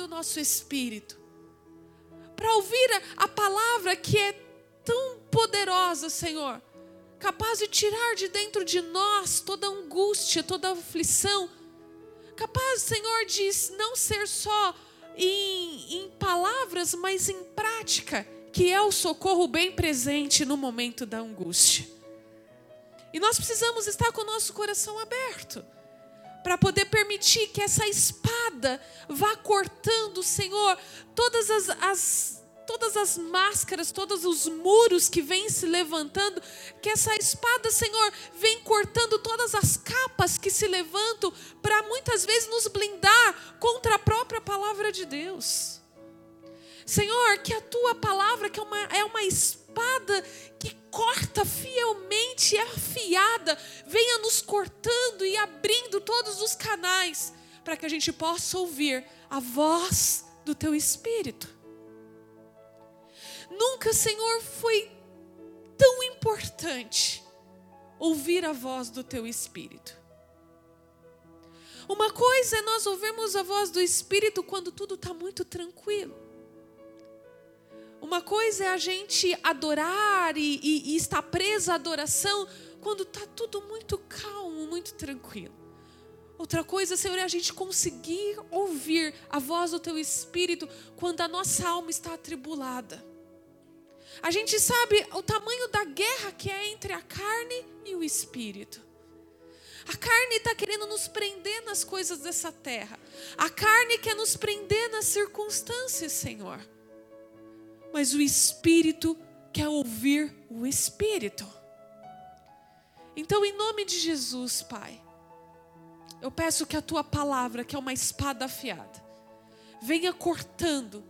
do nosso espírito, para ouvir a, a palavra que é tão poderosa, Senhor, capaz de tirar de dentro de nós toda angústia, toda aflição, capaz, Senhor, de não ser só em, em palavras, mas em prática, que é o socorro bem presente no momento da angústia. E nós precisamos estar com o nosso coração aberto para poder permitir que essa espada vá cortando, Senhor, todas as, as, todas as máscaras, todos os muros que vêm se levantando, que essa espada, Senhor, vem cortando todas as capas que se levantam para muitas vezes nos blindar contra a própria palavra de Deus. Senhor, que a tua palavra, que é uma, é uma espada que corta fielmente, é afiada, venha nos cortando e abrindo todos os canais, para que a gente possa ouvir a voz do teu Espírito. Nunca, Senhor, foi tão importante ouvir a voz do teu Espírito. Uma coisa é nós ouvirmos a voz do Espírito quando tudo está muito tranquilo. Uma coisa é a gente adorar e, e, e estar presa à adoração quando está tudo muito calmo, muito tranquilo. Outra coisa, Senhor, é a gente conseguir ouvir a voz do Teu Espírito quando a nossa alma está atribulada. A gente sabe o tamanho da guerra que é entre a carne e o Espírito. A carne está querendo nos prender nas coisas dessa terra. A carne quer nos prender nas circunstâncias, Senhor mas o espírito quer ouvir o espírito. Então, em nome de Jesus, Pai, eu peço que a tua palavra, que é uma espada afiada, venha cortando,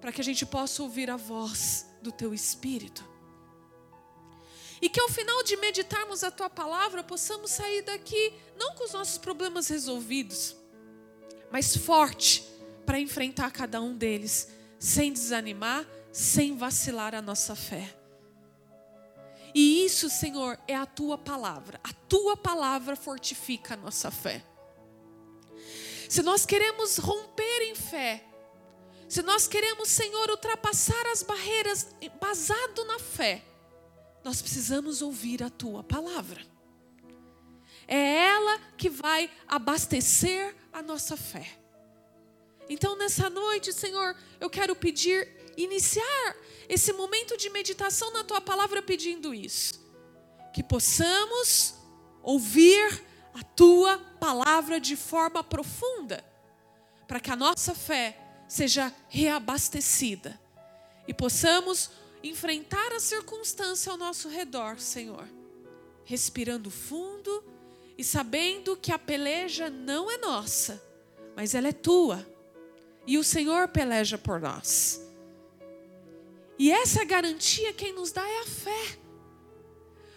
para que a gente possa ouvir a voz do teu espírito. E que ao final de meditarmos a tua palavra, possamos sair daqui não com os nossos problemas resolvidos, mas forte para enfrentar cada um deles sem desanimar, sem vacilar a nossa fé. E isso, Senhor, é a tua palavra. A tua palavra fortifica a nossa fé. Se nós queremos romper em fé, se nós queremos, Senhor, ultrapassar as barreiras basado na fé, nós precisamos ouvir a tua palavra. É ela que vai abastecer a nossa fé. Então, nessa noite, Senhor, eu quero pedir, iniciar esse momento de meditação na tua palavra pedindo isso. Que possamos ouvir a tua palavra de forma profunda, para que a nossa fé seja reabastecida e possamos enfrentar a circunstância ao nosso redor, Senhor, respirando fundo e sabendo que a peleja não é nossa, mas ela é tua e o Senhor peleja por nós. E essa garantia quem nos dá é a fé.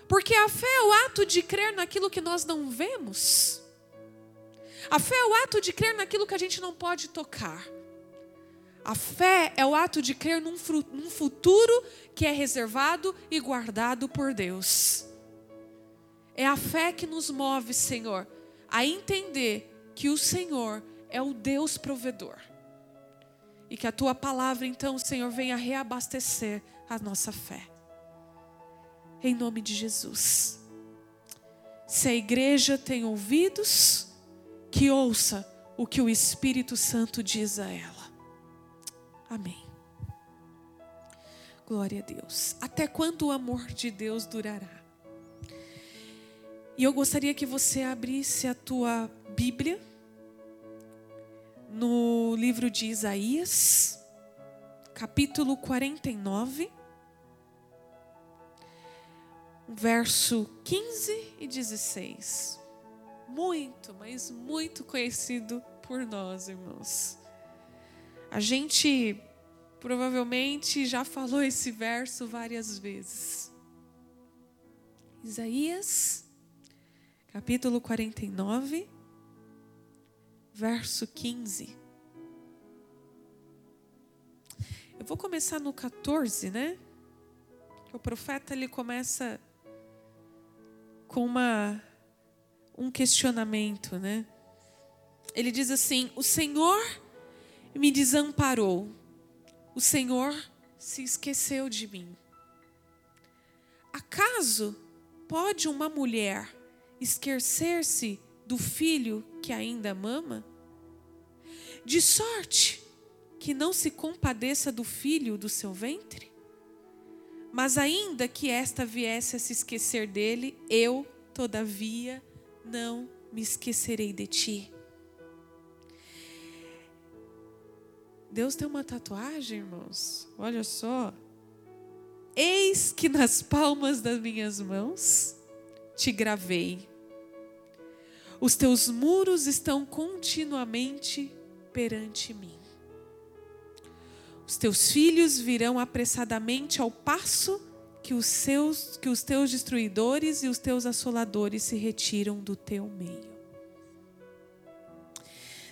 Porque a fé é o ato de crer naquilo que nós não vemos. A fé é o ato de crer naquilo que a gente não pode tocar. A fé é o ato de crer num, num futuro que é reservado e guardado por Deus. É a fé que nos move, Senhor, a entender que o Senhor é o Deus provedor. E que a tua palavra, então, Senhor, venha reabastecer a nossa fé. Em nome de Jesus. Se a igreja tem ouvidos, que ouça o que o Espírito Santo diz a ela. Amém. Glória a Deus. Até quando o amor de Deus durará? E eu gostaria que você abrisse a tua Bíblia no livro de Isaías, capítulo 49, verso 15 e 16. Muito, mas muito conhecido por nós, irmãos. A gente provavelmente já falou esse verso várias vezes. Isaías, capítulo 49, verso 15. Eu vou começar no 14, né? O profeta ele começa com uma um questionamento, né? Ele diz assim: "O Senhor me desamparou. O Senhor se esqueceu de mim. Acaso pode uma mulher esquecer-se do filho que ainda mama? De sorte que não se compadeça do filho do seu ventre? Mas ainda que esta viesse a se esquecer dele, eu, todavia, não me esquecerei de ti. Deus tem uma tatuagem, irmãos. Olha só. Eis que nas palmas das minhas mãos te gravei. Os teus muros estão continuamente perante mim. Os teus filhos virão apressadamente ao passo que os, seus, que os teus destruidores e os teus assoladores se retiram do teu meio.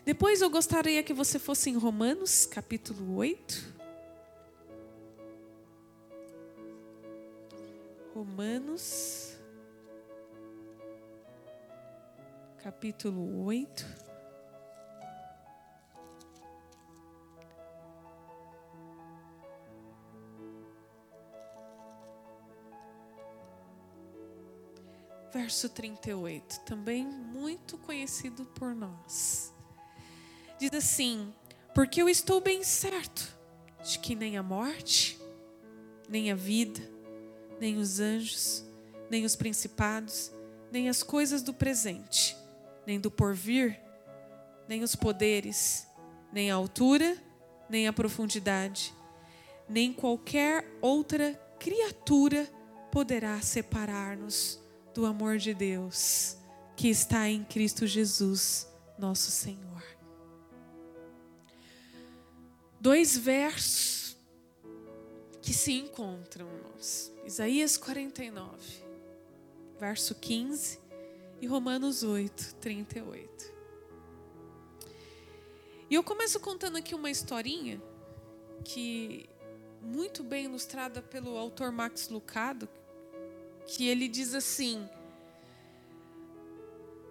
Depois eu gostaria que você fosse em Romanos, capítulo 8. Romanos, capítulo 8. Verso 38, também muito conhecido por nós. Diz assim: Porque eu estou bem certo de que nem a morte, nem a vida, nem os anjos, nem os principados, nem as coisas do presente, nem do porvir, nem os poderes, nem a altura, nem a profundidade, nem qualquer outra criatura poderá separar-nos do amor de Deus que está em Cristo Jesus, nosso Senhor dois versos que se encontram, irmãos. Isaías 49, verso 15 e Romanos 8, 38. E eu começo contando aqui uma historinha que muito bem ilustrada pelo autor Max Lucado, que ele diz assim: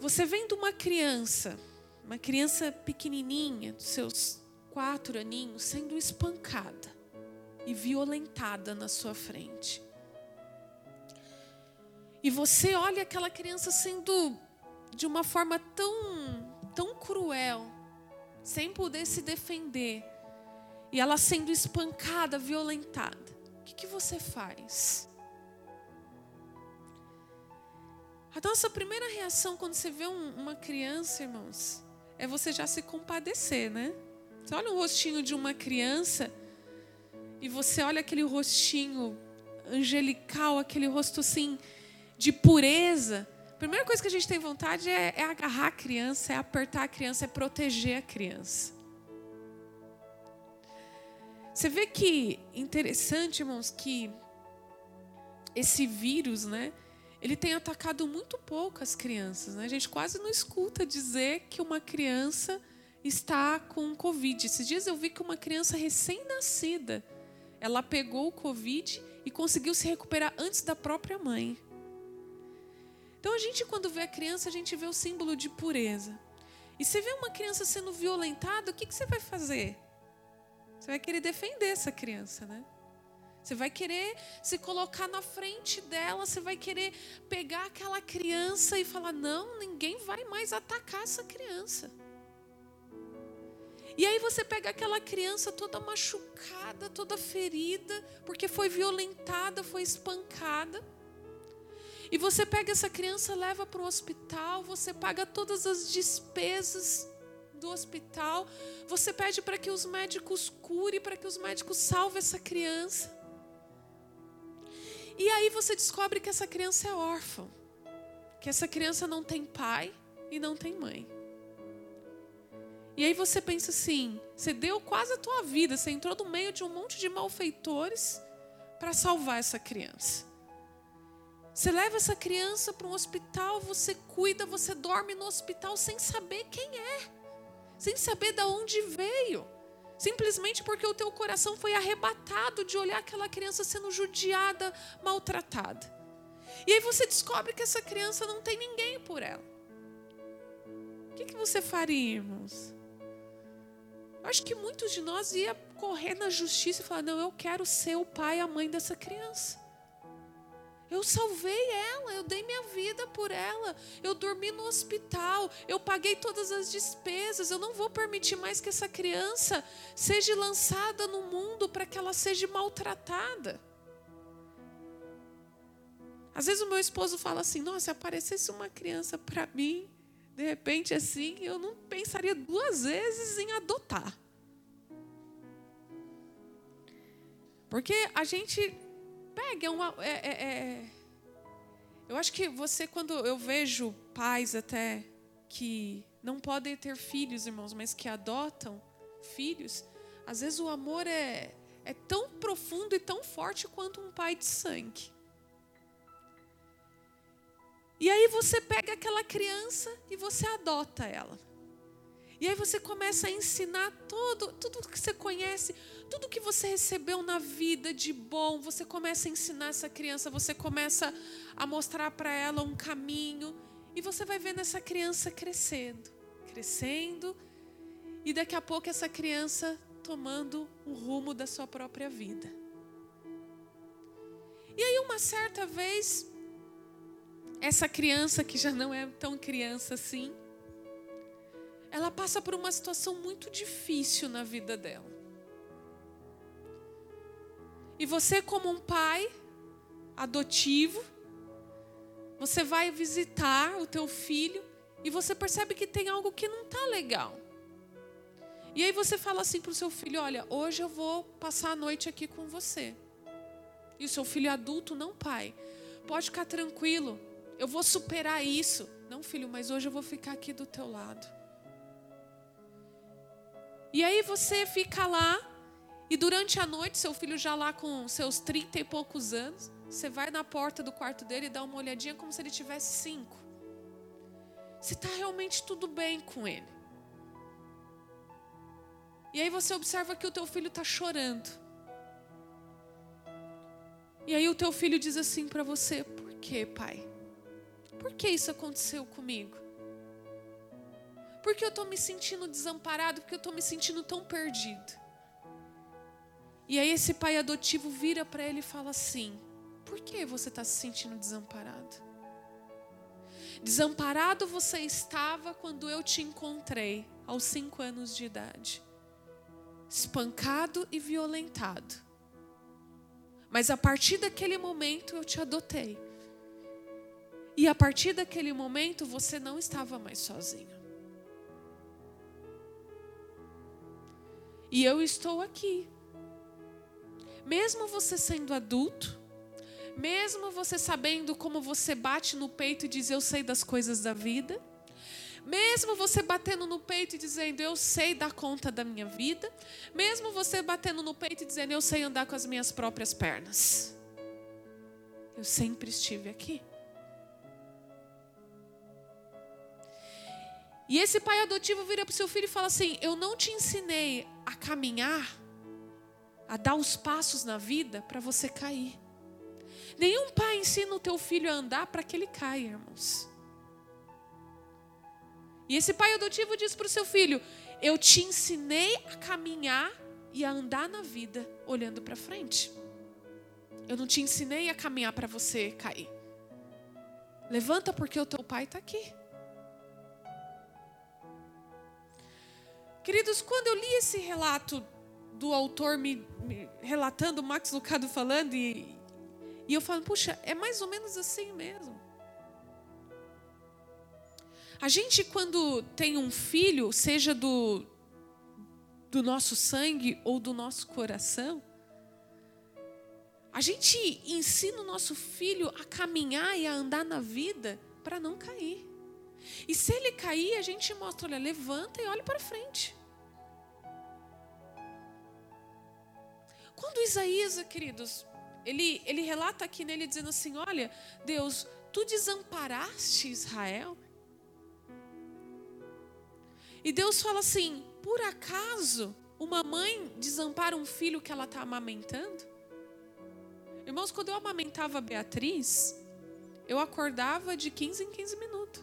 Você vendo uma criança, uma criança pequenininha, dos seus quatro aninhos sendo espancada e violentada na sua frente. E você olha aquela criança sendo de uma forma tão, tão cruel, sem poder se defender, e ela sendo espancada, violentada. O que, que você faz? A nossa primeira reação quando você vê um, uma criança, irmãos, é você já se compadecer, né? Você olha o rostinho de uma criança e você olha aquele rostinho angelical, aquele rosto assim de pureza. A primeira coisa que a gente tem vontade é, é agarrar a criança, é apertar a criança, é proteger a criança. Você vê que interessante, irmãos, que esse vírus, né? Ele tem atacado muito pouco as crianças, né? A gente quase não escuta dizer que uma criança está com Covid. Esses dias eu vi que uma criança recém-nascida, ela pegou o Covid e conseguiu se recuperar antes da própria mãe. Então a gente quando vê a criança, a gente vê o símbolo de pureza. E você vê uma criança sendo violentada, o que, que você vai fazer? Você vai querer defender essa criança, né? Você vai querer se colocar na frente dela, você vai querer pegar aquela criança e falar: não, ninguém vai mais atacar essa criança. E aí você pega aquela criança toda machucada, toda ferida, porque foi violentada, foi espancada. E você pega essa criança, leva para o hospital, você paga todas as despesas do hospital, você pede para que os médicos curem, para que os médicos salvem essa criança. E aí você descobre que essa criança é órfã, que essa criança não tem pai e não tem mãe. E aí você pensa assim: você deu quase a tua vida, você entrou no meio de um monte de malfeitores para salvar essa criança. Você leva essa criança para um hospital, você cuida, você dorme no hospital sem saber quem é, sem saber de onde veio. Simplesmente porque o teu coração foi arrebatado de olhar aquela criança sendo judiada, maltratada. E aí você descobre que essa criança não tem ninguém por ela. O que, que você faria, irmãos? acho que muitos de nós ia correr na justiça e falar: não, eu quero ser o pai e a mãe dessa criança. Eu salvei ela, eu dei minha vida por ela, eu dormi no hospital, eu paguei todas as despesas. Eu não vou permitir mais que essa criança seja lançada no mundo para que ela seja maltratada. Às vezes o meu esposo fala assim: Nossa, se aparecesse uma criança para mim, de repente assim, eu não pensaria duas vezes em adotar. Porque a gente pega é uma. É, é, é, eu acho que você, quando eu vejo pais até que não podem ter filhos, irmãos, mas que adotam filhos, às vezes o amor é, é tão profundo e tão forte quanto um pai de sangue. E aí você pega aquela criança e você adota ela. E aí você começa a ensinar todo, tudo que você conhece, tudo que você recebeu na vida de bom, você começa a ensinar essa criança, você começa a mostrar para ela um caminho, e você vai vendo essa criança crescendo, crescendo, e daqui a pouco essa criança tomando o rumo da sua própria vida. E aí, uma certa vez, essa criança que já não é tão criança assim, ela passa por uma situação muito difícil na vida dela. E você, como um pai adotivo, você vai visitar o teu filho e você percebe que tem algo que não está legal. E aí você fala assim para o seu filho: Olha, hoje eu vou passar a noite aqui com você. E o seu filho adulto, não pai, pode ficar tranquilo, eu vou superar isso. Não, filho, mas hoje eu vou ficar aqui do teu lado. E aí você fica lá, e durante a noite, seu filho já lá com seus trinta e poucos anos, você vai na porta do quarto dele e dá uma olhadinha como se ele tivesse cinco. Se está realmente tudo bem com ele. E aí você observa que o teu filho está chorando. E aí o teu filho diz assim para você: Por que, pai? Por que isso aconteceu comigo? Porque eu estou me sentindo desamparado, porque eu estou me sentindo tão perdido. E aí esse pai adotivo vira para ele e fala assim: Por que você está se sentindo desamparado? Desamparado você estava quando eu te encontrei, aos cinco anos de idade, espancado e violentado. Mas a partir daquele momento eu te adotei. E a partir daquele momento você não estava mais sozinho. E eu estou aqui. Mesmo você sendo adulto, mesmo você sabendo como você bate no peito e diz eu sei das coisas da vida, mesmo você batendo no peito e dizendo eu sei dar conta da minha vida, mesmo você batendo no peito e dizendo eu sei andar com as minhas próprias pernas, eu sempre estive aqui. E esse pai adotivo vira para o seu filho e fala assim: Eu não te ensinei a caminhar, a dar os passos na vida para você cair. Nenhum pai ensina o teu filho a andar para que ele caia, irmãos. E esse pai adotivo diz para o seu filho: Eu te ensinei a caminhar e a andar na vida olhando para frente. Eu não te ensinei a caminhar para você cair. Levanta porque o teu pai está aqui. Queridos, quando eu li esse relato do autor me, me relatando, Max Lucado falando, e, e eu falo, puxa, é mais ou menos assim mesmo. A gente, quando tem um filho, seja do, do nosso sangue ou do nosso coração, a gente ensina o nosso filho a caminhar e a andar na vida para não cair. E se ele cair, a gente mostra, olha, levanta e olha para frente. Quando Isaías, queridos, ele, ele relata aqui nele dizendo assim: Olha, Deus, tu desamparaste Israel. E Deus fala assim: Por acaso uma mãe desampara um filho que ela está amamentando? Irmãos, quando eu amamentava a Beatriz, eu acordava de 15 em 15 minutos.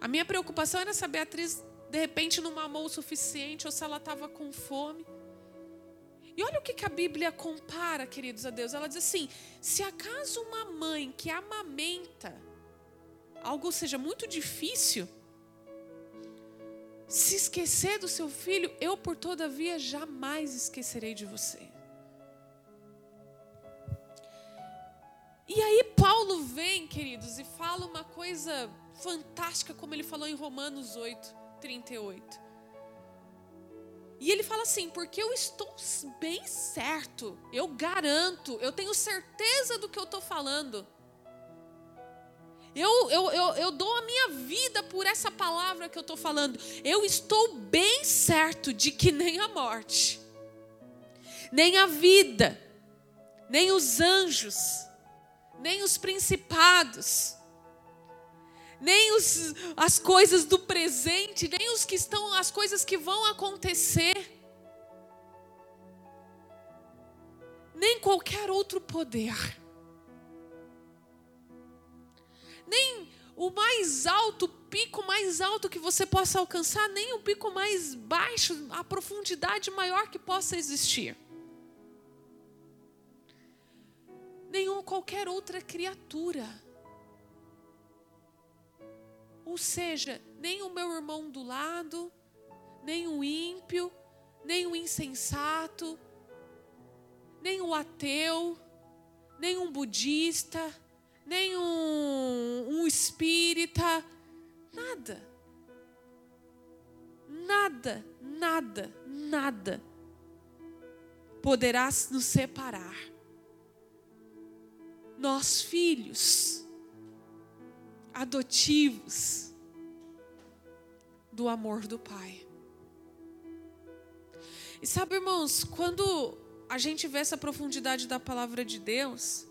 A minha preocupação era se a Beatriz de repente não mamou o suficiente ou se ela estava com fome. E olha o que, que a Bíblia compara, queridos a Deus. Ela diz assim: se acaso uma mãe que amamenta, algo seja muito difícil, se esquecer do seu filho, eu por todavia jamais esquecerei de você. E aí Paulo vem, queridos, e fala uma coisa fantástica, como ele falou em Romanos 8, 38. E ele fala assim: porque eu estou bem certo, eu garanto, eu tenho certeza do que eu estou falando. Eu, eu, eu, eu dou a minha vida por essa palavra que eu estou falando. Eu estou bem certo de que nem a morte, nem a vida, nem os anjos, nem os principados, nem os, as coisas do presente, nem os que estão, as coisas que vão acontecer, nem qualquer outro poder, nem o mais alto, o pico mais alto que você possa alcançar, nem o pico mais baixo, a profundidade maior que possa existir. Nenhuma qualquer outra criatura ou seja, nem o meu irmão do lado, nem o ímpio, nem o insensato, nem o ateu, nem um budista, nem um, um espírita, nada. Nada, nada, nada poderá nos separar. Nós, filhos, adotivos do amor do Pai. E sabe, irmãos, quando a gente vê essa profundidade da palavra de Deus,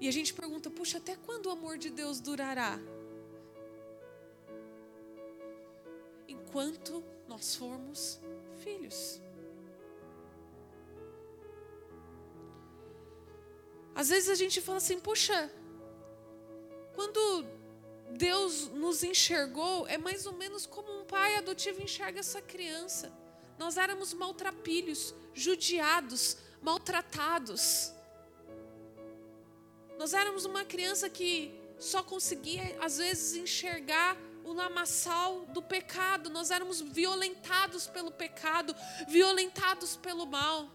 e a gente pergunta, puxa, até quando o amor de Deus durará? Enquanto nós formos filhos. Às vezes a gente fala assim, puxa, quando Deus nos enxergou, é mais ou menos como um pai adotivo enxerga essa criança. Nós éramos maltrapilhos, judiados, maltratados. Nós éramos uma criança que só conseguia, às vezes, enxergar o lamaçal do pecado. Nós éramos violentados pelo pecado, violentados pelo mal.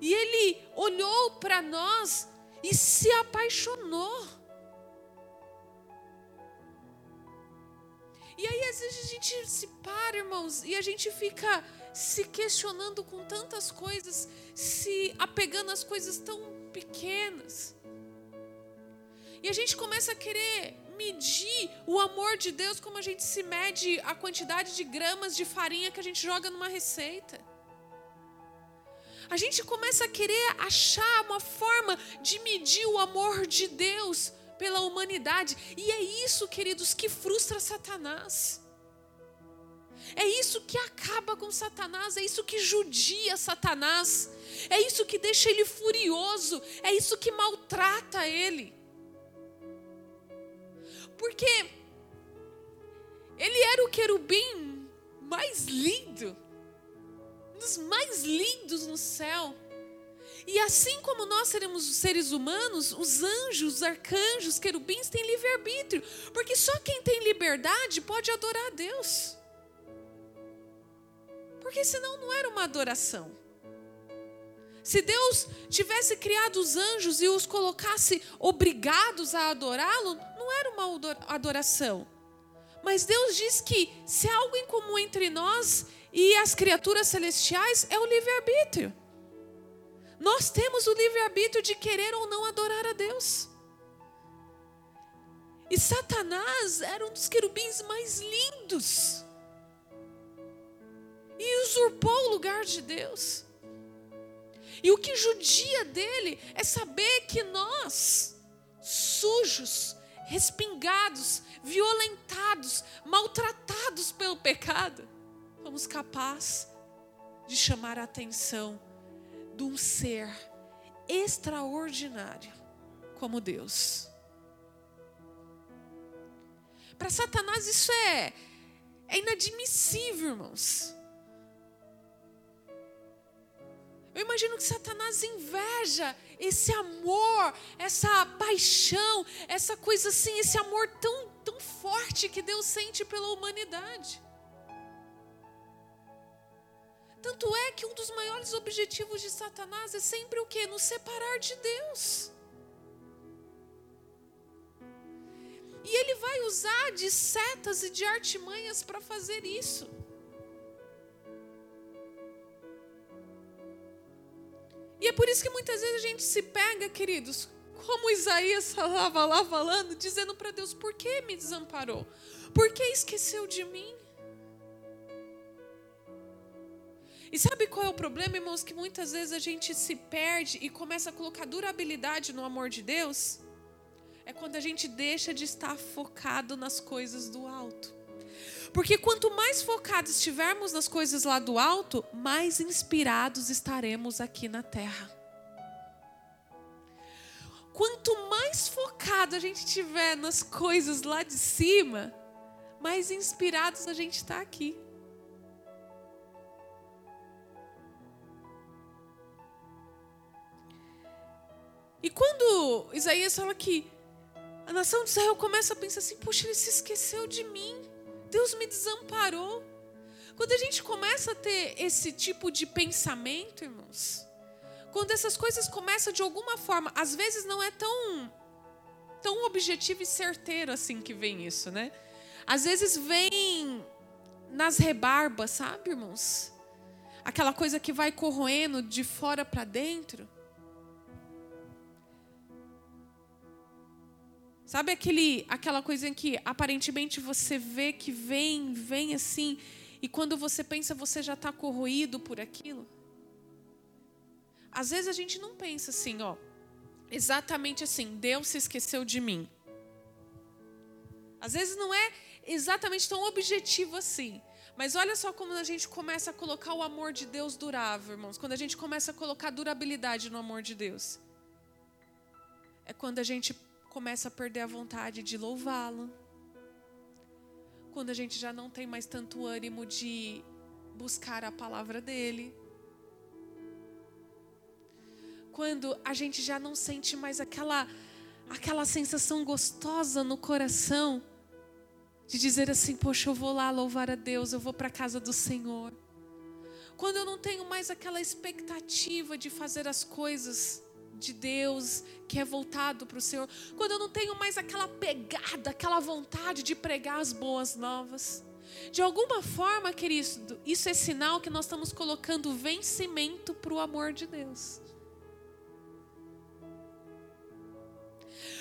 E Ele olhou para nós e se apaixonou. E aí, às vezes, a gente se para, irmãos, e a gente fica se questionando com tantas coisas, se apegando às coisas tão pequenas. E a gente começa a querer medir o amor de Deus como a gente se mede a quantidade de gramas de farinha que a gente joga numa receita a gente começa a querer achar uma forma de medir o amor de Deus pela humanidade. E é isso, queridos, que frustra Satanás. É isso que acaba com Satanás, é isso que judia Satanás, é isso que deixa ele furioso, é isso que maltrata ele. Porque ele era o querubim mais lindo, dos mais lindos no céu. E assim como nós seremos seres humanos, os anjos, os arcanjos, querubins têm livre-arbítrio, porque só quem tem liberdade pode adorar a Deus. Porque senão não era uma adoração. Se Deus tivesse criado os anjos e os colocasse obrigados a adorá-lo, não era uma adoração. Mas Deus diz que se há algo em comum entre nós e as criaturas celestiais é o livre-arbítrio. Nós temos o livre-arbítrio de querer ou não adorar a Deus. E Satanás era um dos querubins mais lindos. E usurpou o lugar de Deus. E o que judia dele é saber que nós, sujos, respingados, violentados, maltratados pelo pecado, fomos capazes de chamar a atenção de um ser extraordinário como Deus. para Satanás isso é, é inadmissível, irmãos. Eu imagino que Satanás inveja esse amor, essa paixão, essa coisa assim, esse amor tão, tão forte que Deus sente pela humanidade. Tanto é que um dos maiores objetivos de Satanás é sempre o que? Nos separar de Deus. E ele vai usar de setas e de artimanhas para fazer isso. E é por isso que muitas vezes a gente se pega, queridos, como Isaías estava lá falando, dizendo para Deus: por que me desamparou? Por que esqueceu de mim? E sabe qual é o problema, irmãos? Que muitas vezes a gente se perde e começa a colocar durabilidade no amor de Deus. É quando a gente deixa de estar focado nas coisas do alto. Porque quanto mais focados estivermos nas coisas lá do alto, mais inspirados estaremos aqui na terra. Quanto mais focado a gente estiver nas coisas lá de cima, mais inspirados a gente está aqui. E quando Isaías fala que a nação de Israel começa a pensar assim: puxa, ele se esqueceu de mim, Deus me desamparou. Quando a gente começa a ter esse tipo de pensamento, irmãos, quando essas coisas começam de alguma forma, às vezes não é tão tão objetivo e certeiro assim que vem isso, né? Às vezes vem nas rebarbas, sabe, irmãos? Aquela coisa que vai corroendo de fora para dentro. Sabe aquele, aquela coisa em que aparentemente você vê que vem, vem assim, e quando você pensa você já está corroído por aquilo? Às vezes a gente não pensa assim, ó, exatamente assim, Deus se esqueceu de mim. Às vezes não é exatamente tão objetivo assim. Mas olha só como a gente começa a colocar o amor de Deus durável, irmãos. Quando a gente começa a colocar durabilidade no amor de Deus. É quando a gente começa a perder a vontade de louvá-lo. Quando a gente já não tem mais tanto ânimo de buscar a palavra dele. Quando a gente já não sente mais aquela aquela sensação gostosa no coração de dizer assim: "Poxa, eu vou lá louvar a Deus, eu vou para a casa do Senhor". Quando eu não tenho mais aquela expectativa de fazer as coisas de Deus, que é voltado para o Senhor, quando eu não tenho mais aquela pegada, aquela vontade de pregar as boas novas. De alguma forma, querido, isso é sinal que nós estamos colocando vencimento para o amor de Deus.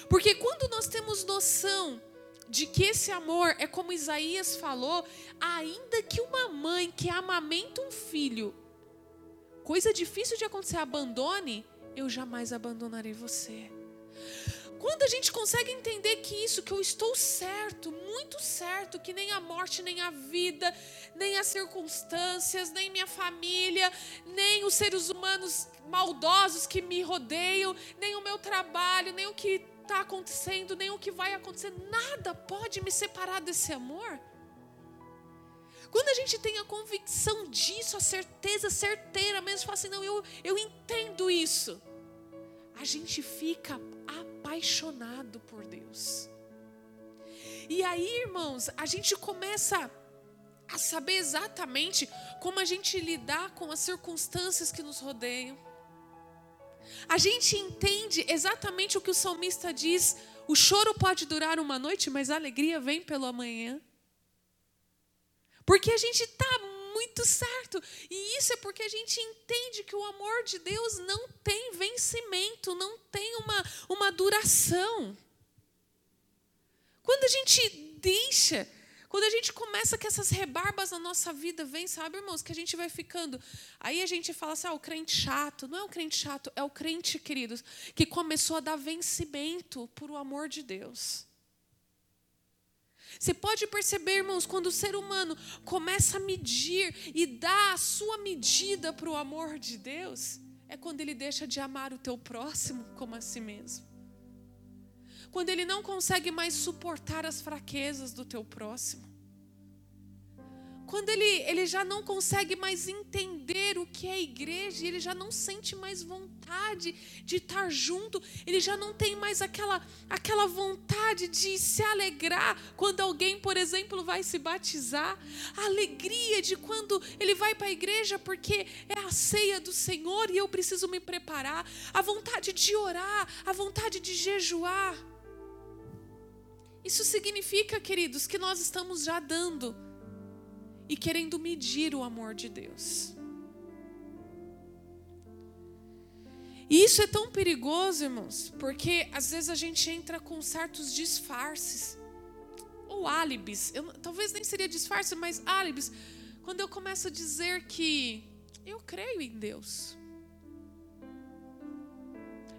Porque quando nós temos noção de que esse amor é como Isaías falou, ainda que uma mãe que amamenta um filho, coisa difícil de acontecer, abandone, eu jamais abandonarei você. Quando a gente consegue entender que isso, que eu estou certo, muito certo, que nem a morte, nem a vida, nem as circunstâncias, nem minha família, nem os seres humanos maldosos que me rodeiam, nem o meu trabalho, nem o que está acontecendo, nem o que vai acontecer, nada pode me separar desse amor. Quando a gente tem a convicção disso, a certeza certeira mesmo, fala assim, não, eu, eu entendo isso. A gente fica apaixonado por Deus. E aí, irmãos, a gente começa a saber exatamente como a gente lidar com as circunstâncias que nos rodeiam. A gente entende exatamente o que o salmista diz: o choro pode durar uma noite, mas a alegria vem pelo amanhã. Porque a gente está muito certo. E isso é porque a gente entende que o amor de Deus não tem vencimento, não tem uma, uma duração. Quando a gente deixa, quando a gente começa que essas rebarbas na nossa vida vêm, sabe, irmãos, que a gente vai ficando. Aí a gente fala assim: ah, o crente chato. Não é o crente chato, é o crente, queridos, que começou a dar vencimento por o amor de Deus. Você pode perceber, irmãos, quando o ser humano começa a medir e dá a sua medida para o amor de Deus, é quando ele deixa de amar o teu próximo como a si mesmo. quando ele não consegue mais suportar as fraquezas do teu próximo. Quando ele, ele já não consegue mais entender o que é igreja, ele já não sente mais vontade de estar junto, ele já não tem mais aquela, aquela vontade de se alegrar quando alguém, por exemplo, vai se batizar, a alegria de quando ele vai para a igreja porque é a ceia do Senhor e eu preciso me preparar, a vontade de orar, a vontade de jejuar. Isso significa, queridos, que nós estamos já dando e querendo medir o amor de Deus. E isso é tão perigoso, irmãos, porque às vezes a gente entra com certos disfarces ou álibis. Eu, talvez nem seria disfarce, mas álibis. Quando eu começo a dizer que eu creio em Deus.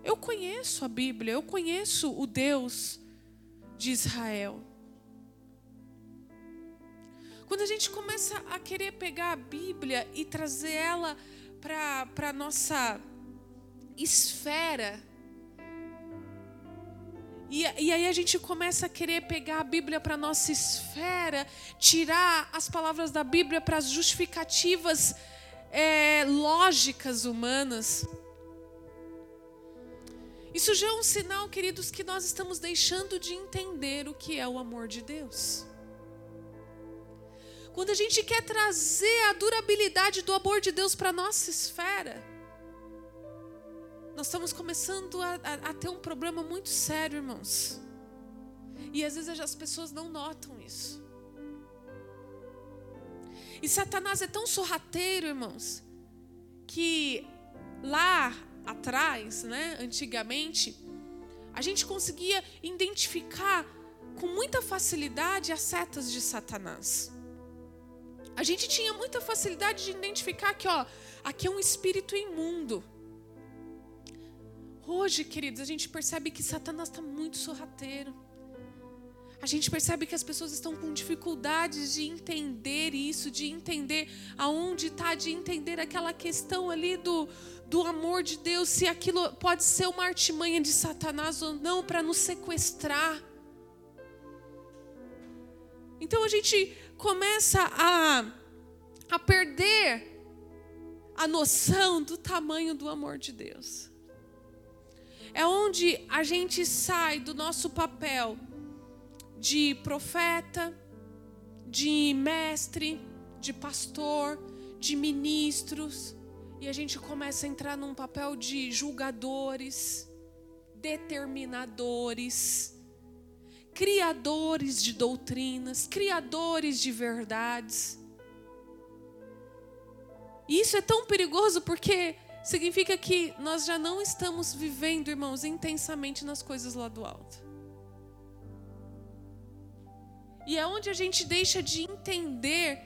Eu conheço a Bíblia, eu conheço o Deus de Israel. Quando a gente começa a querer pegar a Bíblia e trazer ela para a nossa esfera, e, e, aí a gente começa a querer pegar a Bíblia para nossa esfera, tirar as palavras da Bíblia para as justificativas é, lógicas humanas. Isso já é um sinal, queridos, que nós estamos deixando de entender o que é o amor de Deus. Quando a gente quer trazer a durabilidade do amor de Deus para a nossa esfera, nós estamos começando a, a, a, ter um problema muito sério, irmãos. E às vezes as pessoas não notam isso. E Satanás é tão sorrateiro, irmãos, que lá atrás, né, antigamente, a gente conseguia identificar com muita facilidade as setas de Satanás. A gente tinha muita facilidade de identificar que, ó, aqui é um espírito imundo. Hoje, queridos, a gente percebe que Satanás está muito sorrateiro. A gente percebe que as pessoas estão com dificuldades de entender isso, de entender aonde está, de entender aquela questão ali do, do amor de Deus, se aquilo pode ser uma artimanha de Satanás ou não para nos sequestrar. Então a gente começa a, a perder a noção do tamanho do amor de Deus. É onde a gente sai do nosso papel de profeta, de mestre, de pastor, de ministros, e a gente começa a entrar num papel de julgadores, determinadores, criadores de doutrinas, criadores de verdades. E isso é tão perigoso porque significa que nós já não estamos vivendo, irmãos, intensamente nas coisas lá do alto. E é onde a gente deixa de entender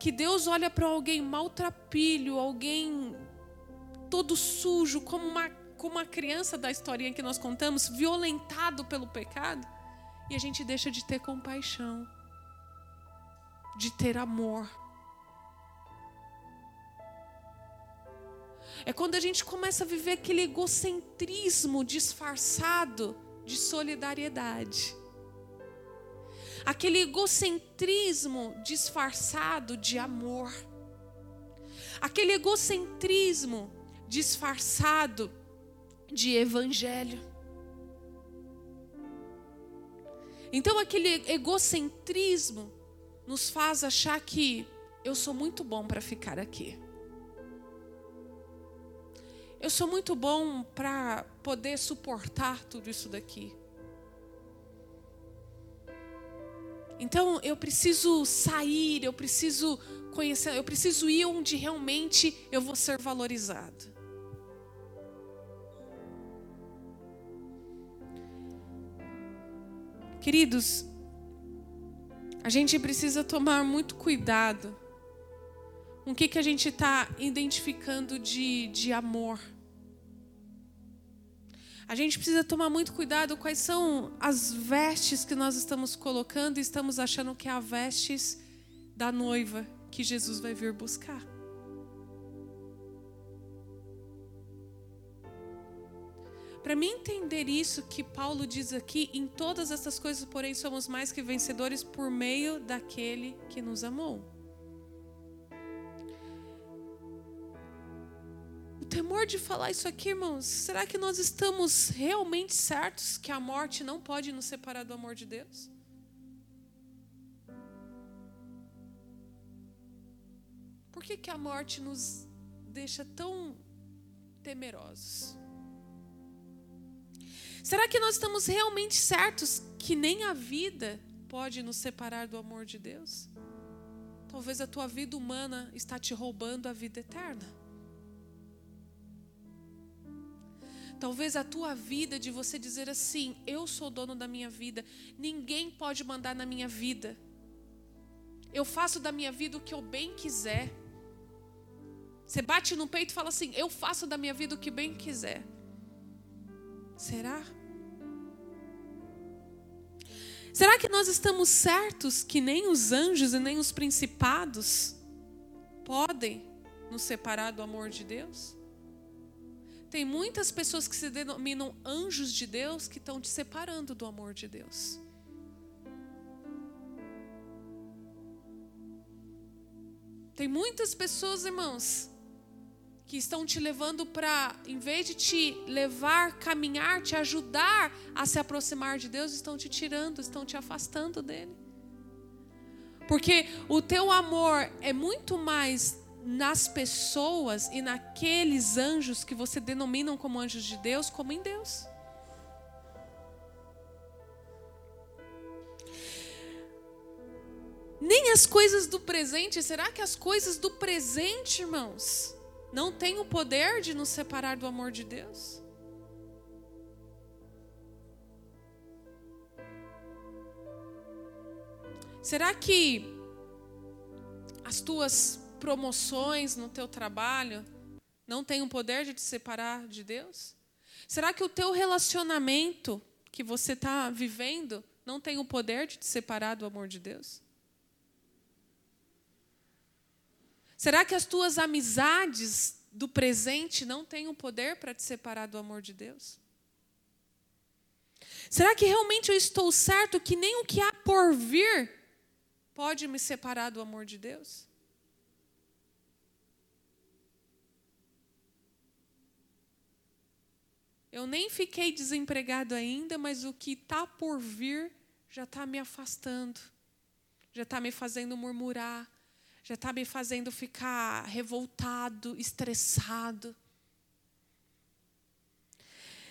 que Deus olha para alguém maltrapilho, alguém todo sujo, como uma, como uma criança da historinha que nós contamos, violentado pelo pecado, e a gente deixa de ter compaixão, de ter amor. É quando a gente começa a viver aquele egocentrismo disfarçado de solidariedade aquele egocentrismo disfarçado de amor, aquele egocentrismo disfarçado de evangelho. Então, aquele egocentrismo nos faz achar que eu sou muito bom para ficar aqui. Eu sou muito bom para poder suportar tudo isso daqui. Então eu preciso sair, eu preciso conhecer, eu preciso ir onde realmente eu vou ser valorizado. Queridos, a gente precisa tomar muito cuidado com o que, que a gente está identificando de, de amor. A gente precisa tomar muito cuidado quais são as vestes que nós estamos colocando e estamos achando que é a vestes da noiva que Jesus vai vir buscar. Para mim entender isso que Paulo diz aqui, em todas essas coisas, porém, somos mais que vencedores por meio daquele que nos amou. O temor de falar isso aqui, irmãos, será que nós estamos realmente certos que a morte não pode nos separar do amor de Deus? Por que, que a morte nos deixa tão temerosos? Será que nós estamos realmente certos que nem a vida pode nos separar do amor de Deus? Talvez a tua vida humana está te roubando a vida eterna. Talvez a tua vida de você dizer assim: eu sou dono da minha vida, ninguém pode mandar na minha vida. Eu faço da minha vida o que eu bem quiser. Você bate no peito e fala assim: eu faço da minha vida o que bem quiser. Será? Será que nós estamos certos que nem os anjos e nem os principados podem nos separar do amor de Deus? Tem muitas pessoas que se denominam anjos de Deus que estão te separando do amor de Deus. Tem muitas pessoas, irmãos, que estão te levando para, em vez de te levar, caminhar, te ajudar a se aproximar de Deus, estão te tirando, estão te afastando dele. Porque o teu amor é muito mais nas pessoas e naqueles anjos que você denomina como anjos de Deus, como em Deus. Nem as coisas do presente, será que as coisas do presente, irmãos, não tem o poder de nos separar do amor de Deus? Será que as tuas promoções no teu trabalho não têm o poder de te separar de Deus? Será que o teu relacionamento que você está vivendo não tem o poder de te separar do amor de Deus? Será que as tuas amizades do presente não têm o poder para te separar do amor de Deus? Será que realmente eu estou certo que nem o que há por vir pode me separar do amor de Deus? Eu nem fiquei desempregado ainda, mas o que está por vir já está me afastando, já está me fazendo murmurar, já está me fazendo ficar revoltado, estressado.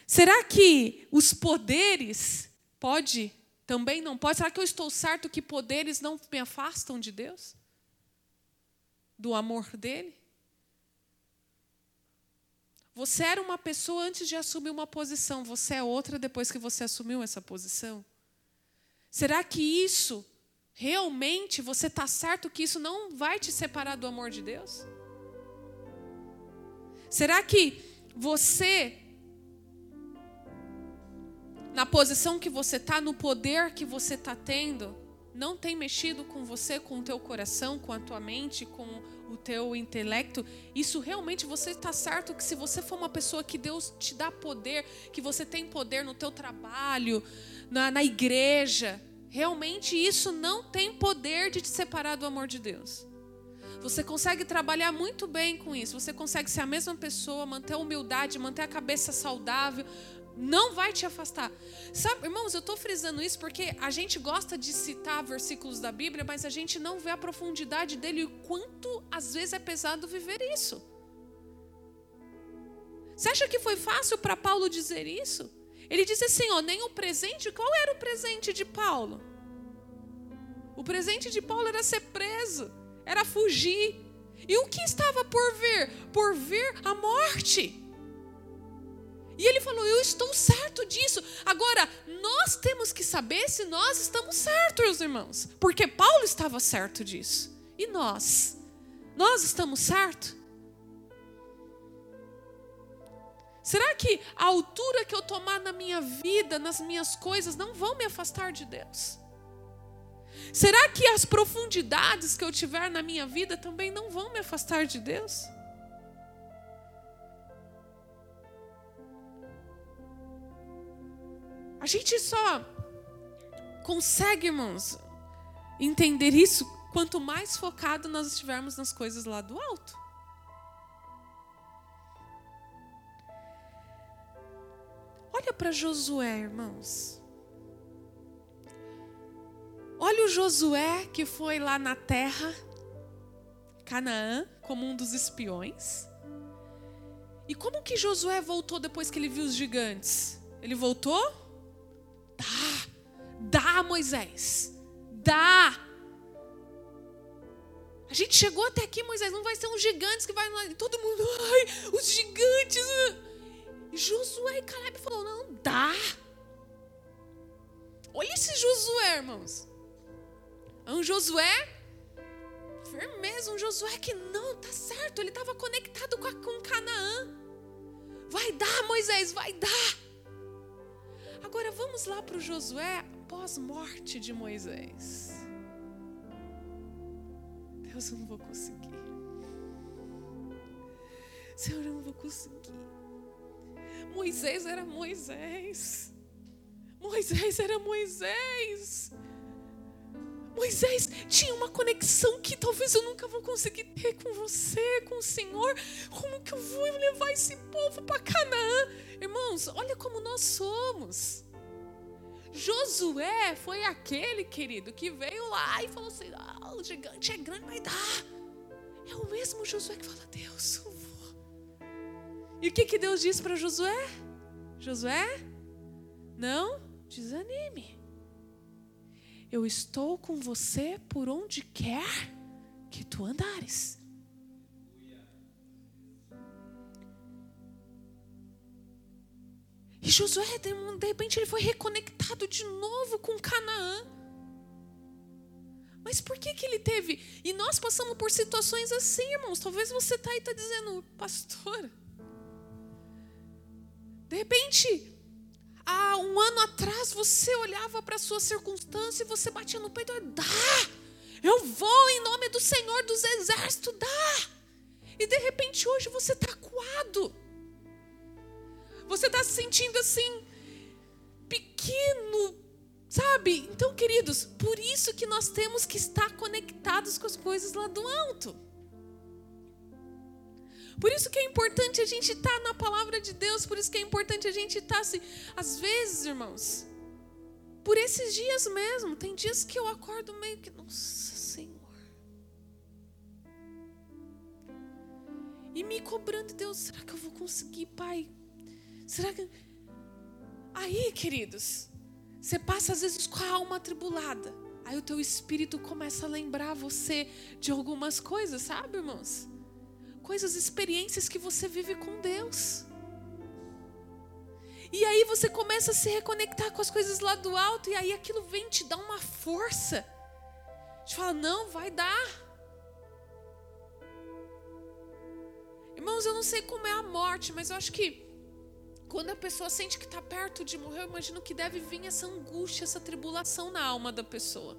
Será que os poderes pode também não pode? Será que eu estou certo que poderes não me afastam de Deus? Do amor dele? Você era uma pessoa antes de assumir uma posição, você é outra depois que você assumiu essa posição. Será que isso Realmente você está certo que isso não vai te separar do amor de Deus? Será que você, na posição que você está, no poder que você está tendo, não tem mexido com você, com o teu coração, com a tua mente, com o teu intelecto? Isso realmente você está certo que se você for uma pessoa que Deus te dá poder, que você tem poder no teu trabalho, na, na igreja, realmente isso não tem poder de te separar do amor de Deus. Você consegue trabalhar muito bem com isso. Você consegue ser a mesma pessoa, manter a humildade, manter a cabeça saudável. Não vai te afastar. Sabe, irmãos, eu estou frisando isso porque a gente gosta de citar versículos da Bíblia, mas a gente não vê a profundidade dele e quanto às vezes é pesado viver isso. Você acha que foi fácil para Paulo dizer isso? Ele disse assim: ó, nem o presente. Qual era o presente de Paulo? O presente de Paulo era ser preso, era fugir. E o que estava por vir? Por vir a morte. E ele falou: Eu estou certo disso. Agora, nós temos que saber se nós estamos certos, irmãos. Porque Paulo estava certo disso. E nós? Nós estamos certos? Será que a altura que eu tomar na minha vida, nas minhas coisas, não vão me afastar de Deus? Será que as profundidades que eu tiver na minha vida também não vão me afastar de Deus? A gente só consegue, irmãos, entender isso quanto mais focado nós estivermos nas coisas lá do alto. Olha para Josué, irmãos. Olha o Josué que foi lá na terra, Canaã, como um dos espiões. E como que Josué voltou depois que ele viu os gigantes? Ele voltou? Dá, dá, Moisés, dá. A gente chegou até aqui, Moisés, não vai ser uns gigantes que vai. Todo mundo, ai, os gigantes. Josué e Caleb falou: não, dá. Olha esse Josué, irmãos. É um Josué firmeza, um Josué que não, tá certo, ele estava conectado com, a, com Canaã. Vai dar, Moisés, vai dar. Agora vamos lá para o Josué pós-morte de Moisés. Deus, eu não vou conseguir. Senhor, eu não vou conseguir. Moisés era Moisés. Moisés era Moisés. Moisés tinha uma conexão que talvez eu nunca vou conseguir ter com você, com o Senhor. Como que eu vou levar esse povo para Canaã? Irmãos, olha como nós somos. Josué foi aquele, querido, que veio lá e falou assim: ah, o gigante é grande, mas dá. É o mesmo Josué que fala: Deus. E o que, que Deus disse para Josué? Josué, não desanime. Eu estou com você por onde quer que tu andares. E Josué, de repente, ele foi reconectado de novo com Canaã. Mas por que, que ele teve? E nós passamos por situações assim, irmãos. Talvez você está aí está dizendo, pastor. De repente, há um ano atrás você olhava para a sua circunstância e você batia no peito e dá, eu vou em nome do Senhor dos Exércitos, dá. E de repente hoje você está coado. Você está se sentindo assim, pequeno, sabe? Então, queridos, por isso que nós temos que estar conectados com as coisas lá do alto. Por isso que é importante a gente estar tá na palavra de Deus, por isso que é importante a gente estar tá assim. Às vezes, irmãos, por esses dias mesmo, tem dias que eu acordo meio que, nossa Senhor. E me cobrando, Deus, será que eu vou conseguir, Pai? Será que. Aí, queridos, você passa às vezes com a alma atribulada. Aí o teu espírito começa a lembrar você de algumas coisas, sabe, irmãos? Coisas, experiências que você vive com Deus. E aí você começa a se reconectar com as coisas lá do alto, e aí aquilo vem te dar uma força. Te fala, não, vai dar. Irmãos, eu não sei como é a morte, mas eu acho que quando a pessoa sente que está perto de morrer, eu imagino que deve vir essa angústia, essa tribulação na alma da pessoa.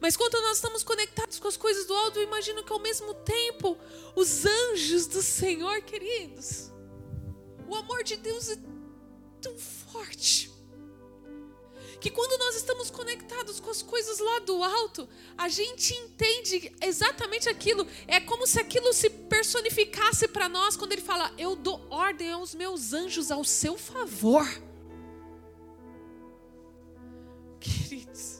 Mas quando nós estamos conectados com as coisas do alto, eu imagino que ao mesmo tempo, os anjos do Senhor, queridos, o amor de Deus é tão forte. Que quando nós estamos conectados com as coisas lá do alto, a gente entende exatamente aquilo. É como se aquilo se personificasse para nós quando ele fala: Eu dou ordem aos meus anjos ao seu favor. Queridos,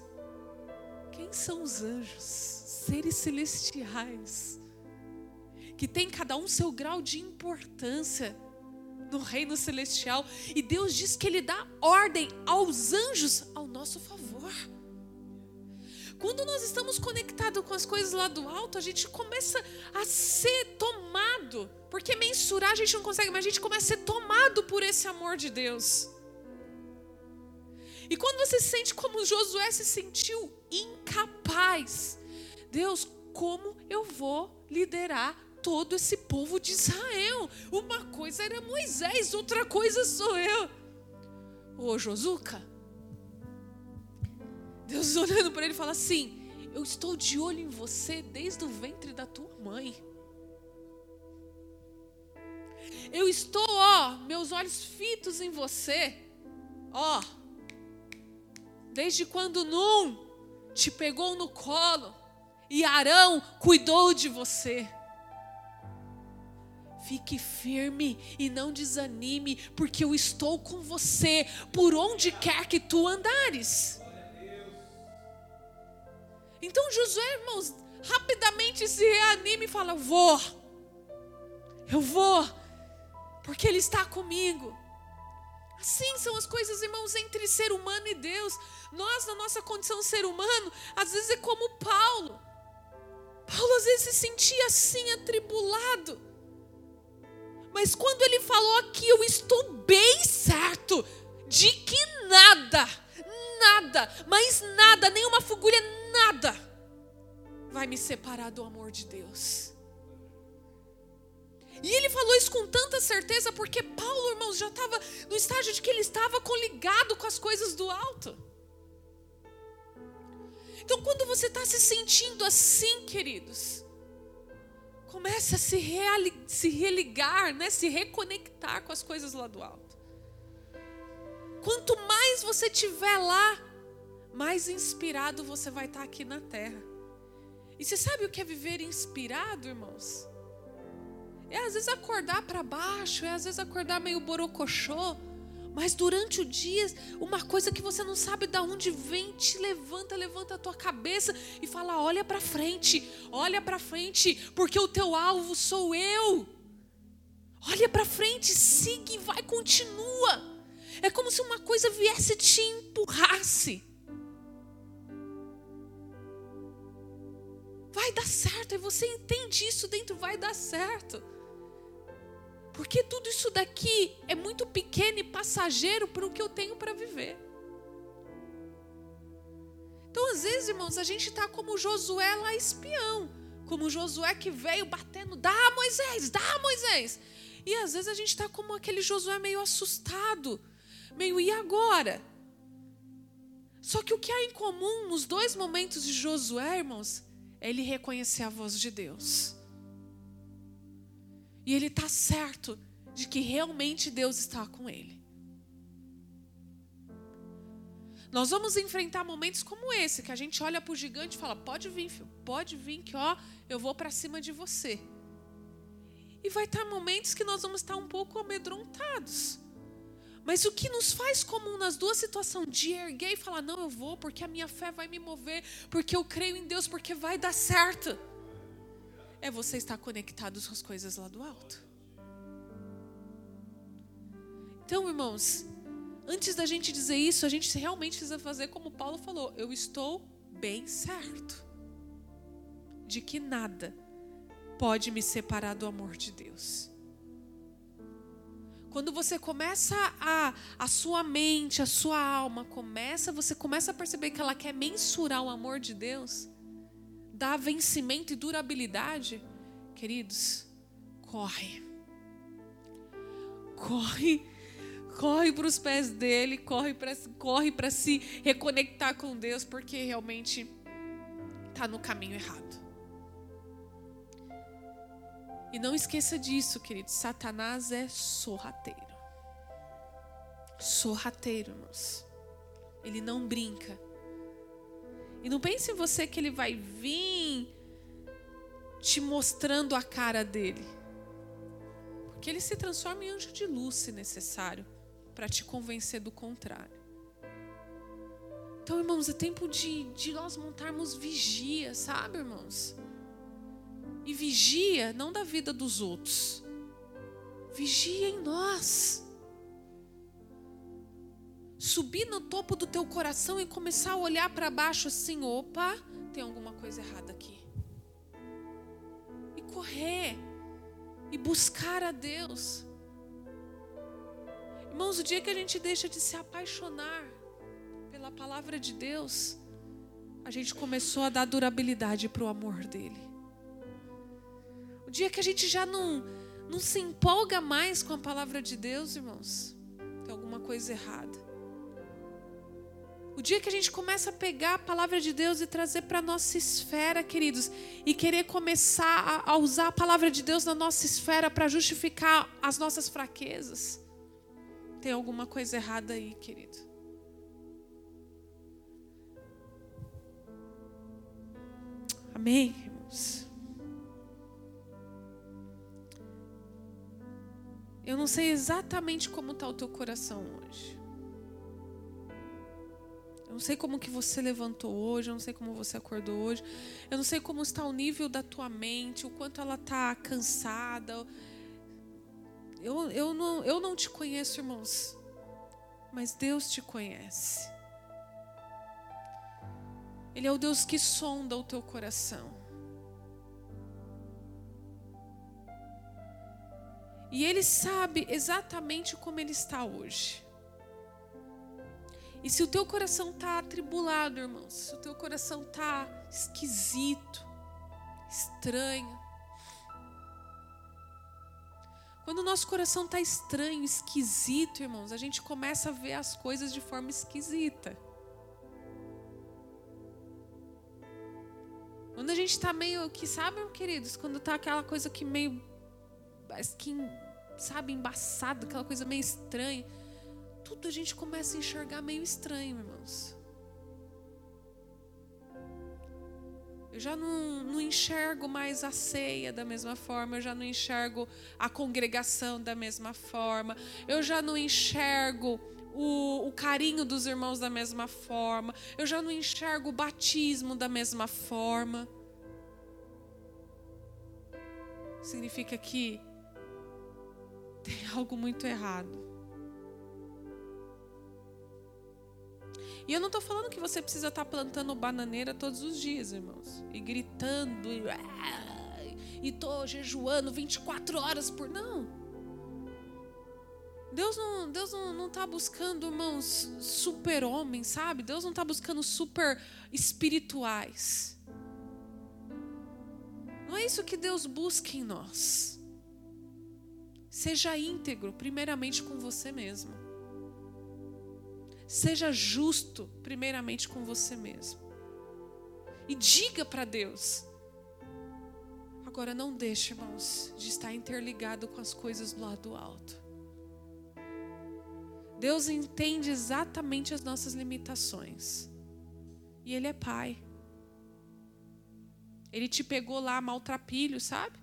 são os anjos, seres celestiais, que tem cada um seu grau de importância no reino celestial, e Deus diz que Ele dá ordem aos anjos ao nosso favor. Quando nós estamos conectados com as coisas lá do alto, a gente começa a ser tomado, porque mensurar a gente não consegue, mas a gente começa a ser tomado por esse amor de Deus. E quando você se sente como Josué se sentiu incapaz, Deus, como eu vou liderar todo esse povo de Israel? Uma coisa era Moisés, outra coisa sou eu. Ô Josuca, Deus olhando para ele fala assim: Eu estou de olho em você desde o ventre da tua mãe. Eu estou, ó, meus olhos fitos em você Ó, desde quando Num te pegou no colo e Arão cuidou de você. Fique firme e não desanime, porque eu estou com você por onde quer que tu andares. Então Josué, irmãos, rapidamente se reanime e fala: vou, eu vou, porque Ele está comigo. Assim são as coisas, irmãos, entre ser humano e Deus. Nós, na nossa condição ser humano, às vezes é como Paulo. Paulo às vezes se sentia assim, atribulado. Mas quando ele falou aqui, eu estou bem certo de que nada, nada, mas nada, nenhuma figura, nada vai me separar do amor de Deus. E ele falou isso com tanta certeza porque Paulo, irmãos, já estava no estágio de que ele estava coligado com as coisas do alto. Então, quando você está se sentindo assim, queridos, Comece a se, se religar, né? se reconectar com as coisas lá do alto. Quanto mais você tiver lá, mais inspirado você vai estar aqui na terra. E você sabe o que é viver inspirado, irmãos? É às vezes acordar para baixo, é às vezes acordar meio borocochô. Mas durante o dia, uma coisa que você não sabe de onde vem, te levanta, levanta a tua cabeça e fala: olha para frente, olha para frente, porque o teu alvo sou eu. Olha para frente, siga e vai, continua. É como se uma coisa viesse e te empurrasse. Vai dar certo, e você entende isso dentro, vai dar certo. Porque tudo isso daqui é muito pequeno e passageiro para o que eu tenho para viver. Então, às vezes, irmãos, a gente está como Josué lá espião. Como Josué que veio batendo, dá Moisés, dá Moisés. E às vezes a gente está como aquele Josué meio assustado, meio e agora? Só que o que há em comum nos dois momentos de Josué, irmãos, é ele reconhecer a voz de Deus. E ele está certo de que realmente Deus está com ele. Nós vamos enfrentar momentos como esse, que a gente olha para o gigante e fala: pode vir, filho, pode vir, que ó, eu vou para cima de você. E vai estar momentos que nós vamos estar um pouco amedrontados. Mas o que nos faz comum nas duas situações, de erguer e falar: não, eu vou, porque a minha fé vai me mover, porque eu creio em Deus, porque vai dar certo é você estar conectado com as coisas lá do alto. Então, irmãos, antes da gente dizer isso, a gente realmente precisa fazer como Paulo falou: eu estou bem certo de que nada pode me separar do amor de Deus. Quando você começa a a sua mente, a sua alma começa, você começa a perceber que ela quer mensurar o amor de Deus, dá vencimento e durabilidade, queridos, corre. Corre. Corre para os pés dele, corre para corre se reconectar com Deus, porque realmente está no caminho errado. E não esqueça disso, queridos. Satanás é sorrateiro. Sorrateiro, irmãos. Ele não brinca. E não pense em você que ele vai vir te mostrando a cara dele. Porque ele se transforma em anjo de luz, se necessário, para te convencer do contrário. Então, irmãos, é tempo de, de nós montarmos vigia, sabe, irmãos? E vigia não da vida dos outros, vigia em nós subir no topo do teu coração e começar a olhar para baixo assim: opa, tem alguma coisa errada aqui. E correr, e buscar a Deus. Irmãos, o dia que a gente deixa de se apaixonar pela palavra de Deus, a gente começou a dar durabilidade para o amor dele. O dia que a gente já não, não se empolga mais com a palavra de Deus, irmãos, tem alguma coisa errada. O dia que a gente começa a pegar a palavra de Deus e trazer para a nossa esfera, queridos, e querer começar a, a usar a palavra de Deus na nossa esfera para justificar as nossas fraquezas, tem alguma coisa errada aí, querido. Amém, irmãos? Eu não sei exatamente como está o teu coração hoje. Não sei como que você levantou hoje, eu não sei como você acordou hoje. Eu não sei como está o nível da tua mente, o quanto ela está cansada. Eu, eu, não, eu não te conheço, irmãos, mas Deus te conhece. Ele é o Deus que sonda o teu coração. E Ele sabe exatamente como Ele está hoje. E se o teu coração está atribulado, irmãos, se o teu coração está esquisito, estranho, quando o nosso coração está estranho, esquisito, irmãos, a gente começa a ver as coisas de forma esquisita. Quando a gente está meio que, sabe, queridos, quando está aquela coisa que meio, que, sabe, embaçado, aquela coisa meio estranha, tudo a gente começa a enxergar meio estranho, irmãos. Eu já não, não, enxergo mais a ceia da mesma forma, eu já não enxergo a congregação da mesma forma, eu já não enxergo o, o carinho dos irmãos da mesma forma, eu já não enxergo o batismo da mesma forma. Significa que tem algo muito errado. E eu não estou falando que você precisa estar tá plantando bananeira todos os dias, irmãos. E gritando. E, e tô jejuando 24 horas por. Não. Deus não Deus não, não tá buscando, irmãos, super homens, sabe? Deus não está buscando super espirituais. Não é isso que Deus busca em nós. Seja íntegro, primeiramente com você mesmo. Seja justo, primeiramente com você mesmo. E diga para Deus. Agora não deixe, irmãos, de estar interligado com as coisas do lado alto. Deus entende exatamente as nossas limitações. E Ele é Pai. Ele te pegou lá maltrapilho, sabe?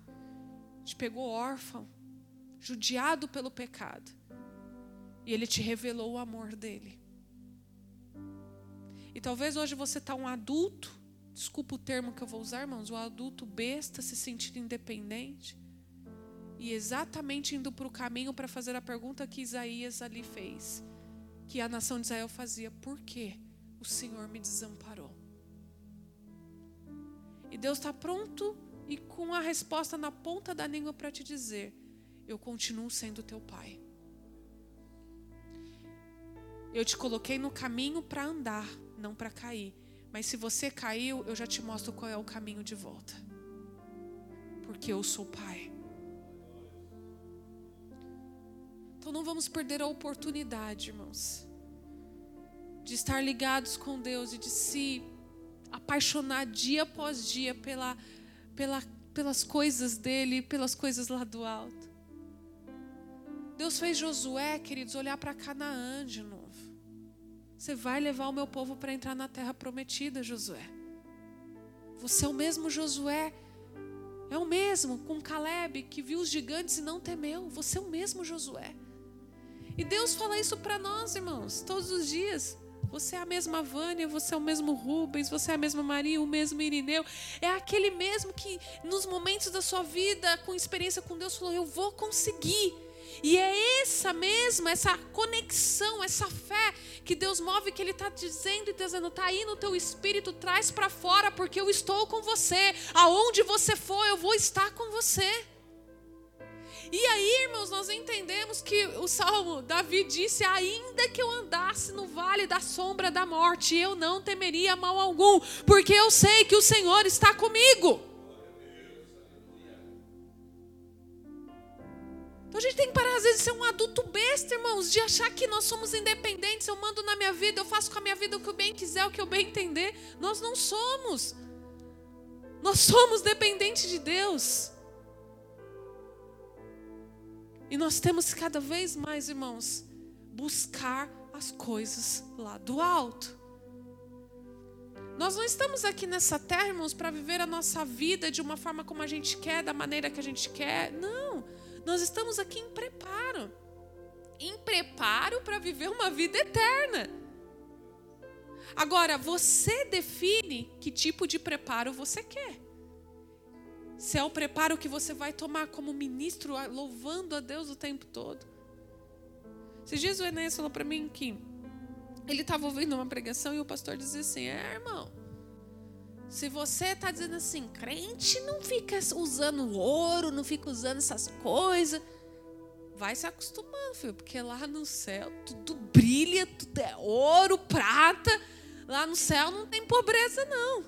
Te pegou órfão, judiado pelo pecado. E Ele te revelou o amor dele. E talvez hoje você está um adulto, desculpa o termo que eu vou usar, irmãos, um adulto besta, se sentindo independente e exatamente indo para o caminho para fazer a pergunta que Isaías ali fez, que a nação de Israel fazia: por que o Senhor me desamparou? E Deus está pronto e com a resposta na ponta da língua para te dizer: eu continuo sendo teu pai. Eu te coloquei no caminho para andar, não para cair. Mas se você caiu, eu já te mostro qual é o caminho de volta. Porque eu sou pai. Então não vamos perder a oportunidade, irmãos, de estar ligados com Deus e de se apaixonar dia após dia pela, pela, pelas coisas dele, pelas coisas lá do alto. Deus fez Josué, queridos, olhar para Canaã de novo. Você vai levar o meu povo para entrar na terra prometida, Josué. Você é o mesmo Josué. É o mesmo com Caleb que viu os gigantes e não temeu. Você é o mesmo Josué. E Deus fala isso para nós, irmãos, todos os dias. Você é a mesma Vânia, você é o mesmo Rubens, você é a mesma Maria, o mesmo Irineu. É aquele mesmo que nos momentos da sua vida, com experiência com Deus, falou: Eu vou conseguir. E é essa mesma, essa conexão, essa fé que Deus move, que Ele está dizendo e dizendo: está aí no teu espírito, traz para fora, porque eu estou com você. Aonde você for, eu vou estar com você. E aí, irmãos, nós entendemos que o salmo, Davi disse: Ainda que eu andasse no vale da sombra da morte, eu não temeria mal algum, porque eu sei que o Senhor está comigo. Então a gente tem que parar, às vezes, de ser um adulto besta, irmãos, de achar que nós somos independentes, eu mando na minha vida, eu faço com a minha vida o que eu bem quiser, o que eu bem entender. Nós não somos. Nós somos dependentes de Deus. E nós temos cada vez mais, irmãos, buscar as coisas lá do alto. Nós não estamos aqui nessa terra, irmãos, para viver a nossa vida de uma forma como a gente quer, da maneira que a gente quer. Não. Nós estamos aqui em preparo em preparo para viver uma vida eterna. Agora, você define que tipo de preparo você quer. Se é o preparo que você vai tomar como ministro, louvando a Deus o tempo todo. Se o Enéas falou para mim que ele estava ouvindo uma pregação e o pastor dizia assim: É, irmão, se você está dizendo assim, crente não fica usando ouro, não fica usando essas coisas, vai se acostumando, filho, porque lá no céu tudo brilha, tudo é ouro, prata. Lá no céu não tem pobreza, não.